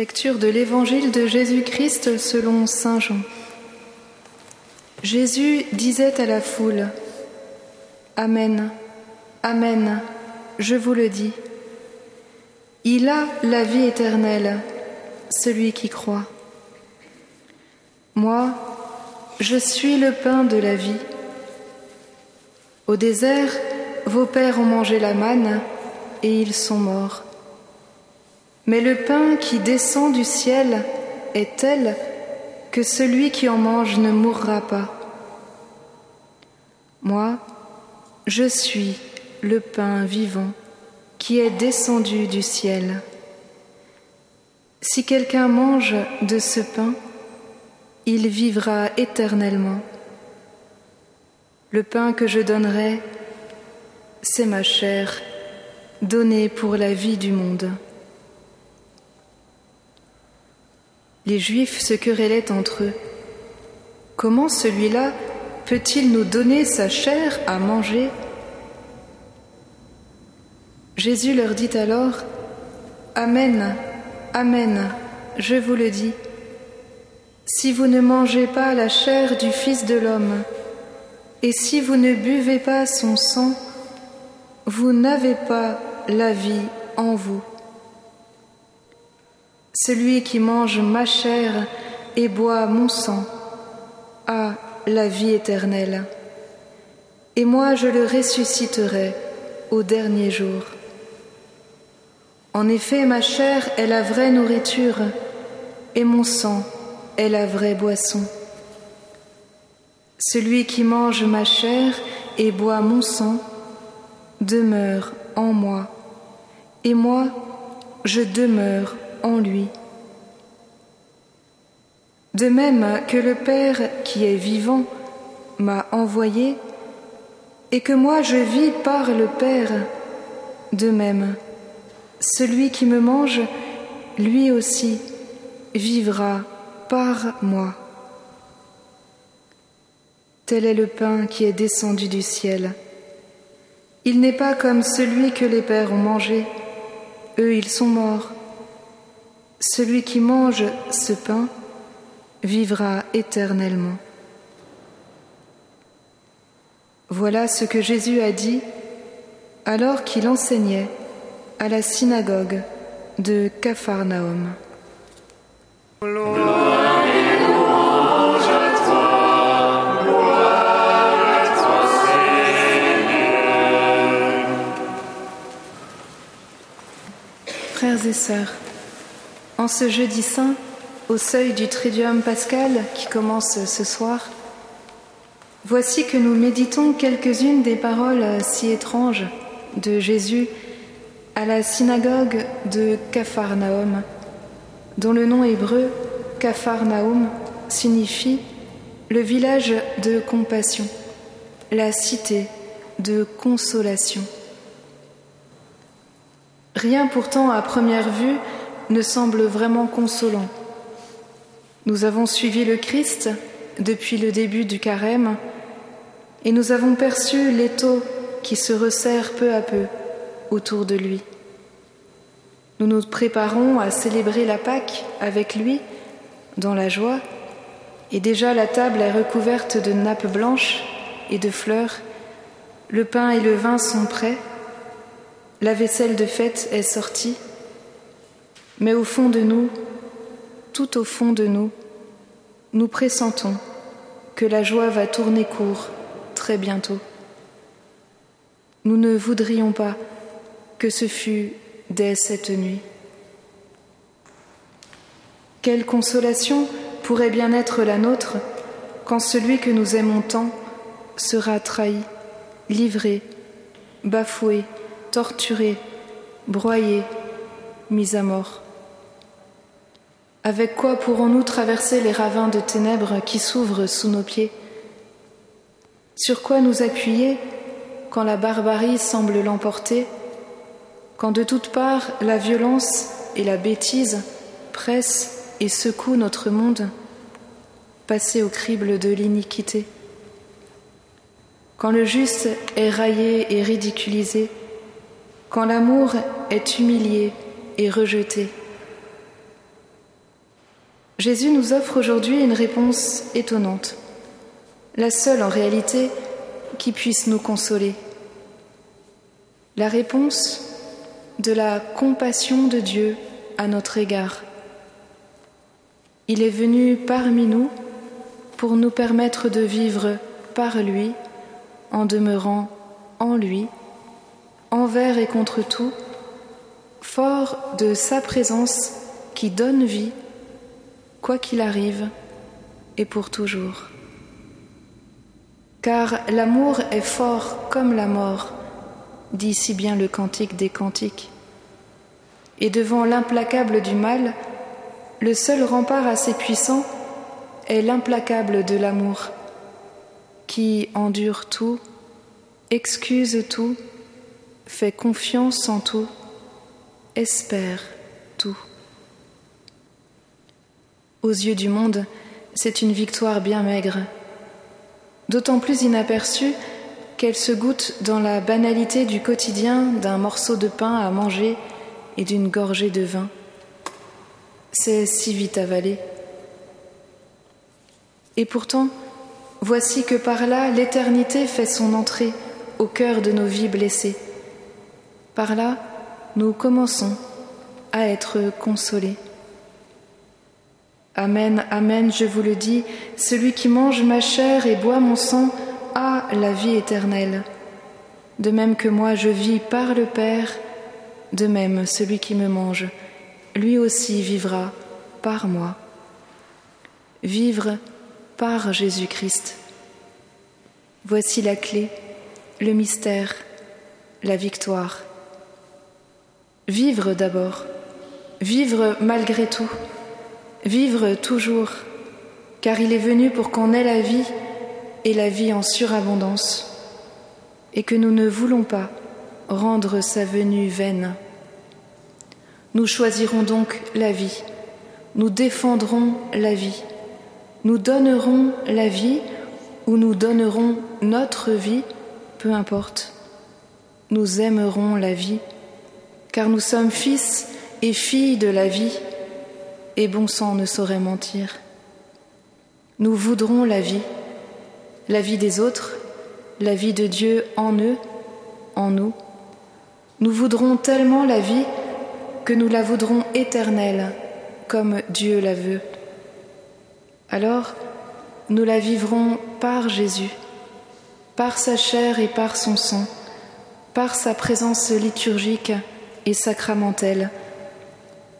Lecture de l'Évangile de Jésus-Christ selon Saint Jean. Jésus disait à la foule, Amen, Amen, je vous le dis. Il a la vie éternelle, celui qui croit. Moi, je suis le pain de la vie. Au désert, vos pères ont mangé la manne et ils sont morts. Mais le pain qui descend du ciel est tel que celui qui en mange ne mourra pas. Moi, je suis le pain vivant qui est descendu du ciel. Si quelqu'un mange de ce pain, il vivra éternellement. Le pain que je donnerai, c'est ma chair, donnée pour la vie du monde. Les Juifs se querellaient entre eux. Comment celui-là peut-il nous donner sa chair à manger? Jésus leur dit alors, Amen, Amen, je vous le dis, si vous ne mangez pas la chair du Fils de l'homme, et si vous ne buvez pas son sang, vous n'avez pas la vie en vous. Celui qui mange ma chair et boit mon sang a la vie éternelle, et moi je le ressusciterai au dernier jour. En effet, ma chair est la vraie nourriture, et mon sang est la vraie boisson. Celui qui mange ma chair et boit mon sang demeure en moi, et moi je demeure en lui. De même que le Père qui est vivant m'a envoyé et que moi je vis par le Père, de même, celui qui me mange, lui aussi, vivra par moi. Tel est le pain qui est descendu du ciel. Il n'est pas comme celui que les pères ont mangé. Eux, ils sont morts. Celui qui mange ce pain vivra éternellement. Voilà ce que Jésus a dit alors qu'il enseignait à la synagogue de Capharnaüm. Et sœurs, en ce jeudi saint, au seuil du Triduum pascal qui commence ce soir, voici que nous méditons quelques-unes des paroles si étranges de Jésus à la synagogue de Capharnaüm, dont le nom hébreu Capharnaüm signifie le village de compassion, la cité de consolation. Rien pourtant à première vue ne semble vraiment consolant. Nous avons suivi le Christ depuis le début du carême et nous avons perçu l'étau qui se resserre peu à peu autour de lui. Nous nous préparons à célébrer la Pâque avec lui dans la joie et déjà la table est recouverte de nappes blanches et de fleurs, le pain et le vin sont prêts, la vaisselle de fête est sortie, mais au fond de nous, tout au fond de nous, nous pressentons que la joie va tourner court très bientôt. Nous ne voudrions pas que ce fût dès cette nuit. Quelle consolation pourrait bien être la nôtre quand celui que nous aimons tant sera trahi, livré, bafoué, torturé, broyé, mis à mort. Avec quoi pourrons-nous traverser les ravins de ténèbres qui s'ouvrent sous nos pieds? Sur quoi nous appuyer quand la barbarie semble l'emporter, quand de toutes parts la violence et la bêtise pressent et secouent notre monde, passé au crible de l'iniquité? Quand le juste est raillé et ridiculisé, quand l'amour est humilié et rejeté, Jésus nous offre aujourd'hui une réponse étonnante, la seule en réalité qui puisse nous consoler. La réponse de la compassion de Dieu à notre égard. Il est venu parmi nous pour nous permettre de vivre par lui, en demeurant en lui, envers et contre tout, fort de sa présence qui donne vie quoi qu'il arrive et pour toujours. Car l'amour est fort comme la mort, dit si bien le cantique des cantiques. Et devant l'implacable du mal, le seul rempart assez puissant est l'implacable de l'amour, qui endure tout, excuse tout, fait confiance en tout, espère tout. Aux yeux du monde, c'est une victoire bien maigre, d'autant plus inaperçue qu'elle se goûte dans la banalité du quotidien d'un morceau de pain à manger et d'une gorgée de vin. C'est si vite avalé. Et pourtant, voici que par là l'éternité fait son entrée au cœur de nos vies blessées. Par là, nous commençons à être consolés. Amen, Amen, je vous le dis, celui qui mange ma chair et boit mon sang a la vie éternelle. De même que moi je vis par le Père, de même celui qui me mange, lui aussi vivra par moi. Vivre par Jésus-Christ. Voici la clé, le mystère, la victoire. Vivre d'abord, vivre malgré tout. Vivre toujours, car il est venu pour qu'on ait la vie et la vie en surabondance, et que nous ne voulons pas rendre sa venue vaine. Nous choisirons donc la vie, nous défendrons la vie, nous donnerons la vie ou nous donnerons notre vie, peu importe. Nous aimerons la vie, car nous sommes fils et filles de la vie et bon sang ne saurait mentir. Nous voudrons la vie, la vie des autres, la vie de Dieu en eux, en nous. Nous voudrons tellement la vie que nous la voudrons éternelle, comme Dieu la veut. Alors, nous la vivrons par Jésus, par sa chair et par son sang, par sa présence liturgique et sacramentelle.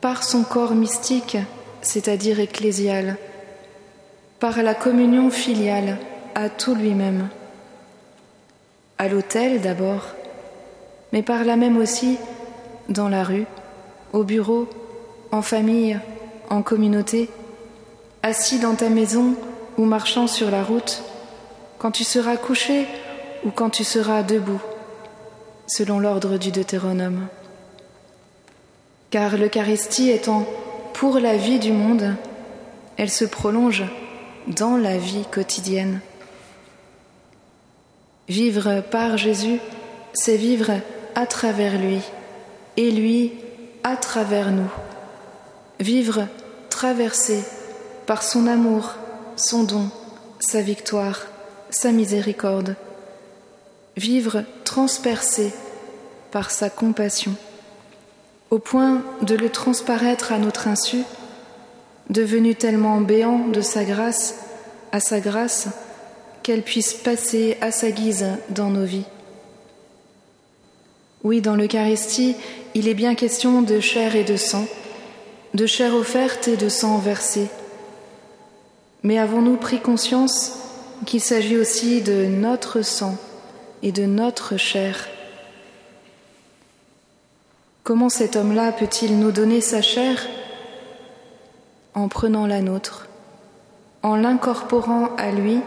Par son corps mystique, c'est-à-dire ecclésial, par la communion filiale à tout lui-même, à l'autel d'abord, mais par là même aussi dans la rue, au bureau, en famille, en communauté, assis dans ta maison ou marchant sur la route, quand tu seras couché ou quand tu seras debout, selon l'ordre du Deutéronome car l'Eucharistie étant pour la vie du monde, elle se prolonge dans la vie quotidienne. Vivre par Jésus, c'est vivre à travers lui et lui à travers nous. Vivre traversé par son amour, son don, sa victoire, sa miséricorde. Vivre transpercé par sa compassion au point de le transparaître à notre insu, devenu tellement béant de sa grâce à sa grâce qu'elle puisse passer à sa guise dans nos vies. Oui, dans l'Eucharistie, il est bien question de chair et de sang, de chair offerte et de sang versé. Mais avons-nous pris conscience qu'il s'agit aussi de notre sang et de notre chair? Comment cet homme-là peut-il nous donner sa chair En prenant la nôtre, en l'incorporant à lui,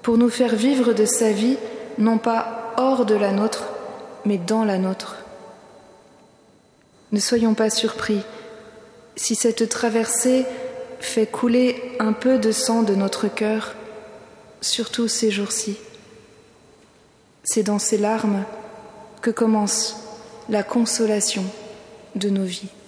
pour nous faire vivre de sa vie, non pas hors de la nôtre, mais dans la nôtre? Ne soyons pas surpris si cette traversée fait couler un peu de sang de notre cœur, surtout ces jours-ci. C'est dans ces larmes que commence la consolation de nos vies.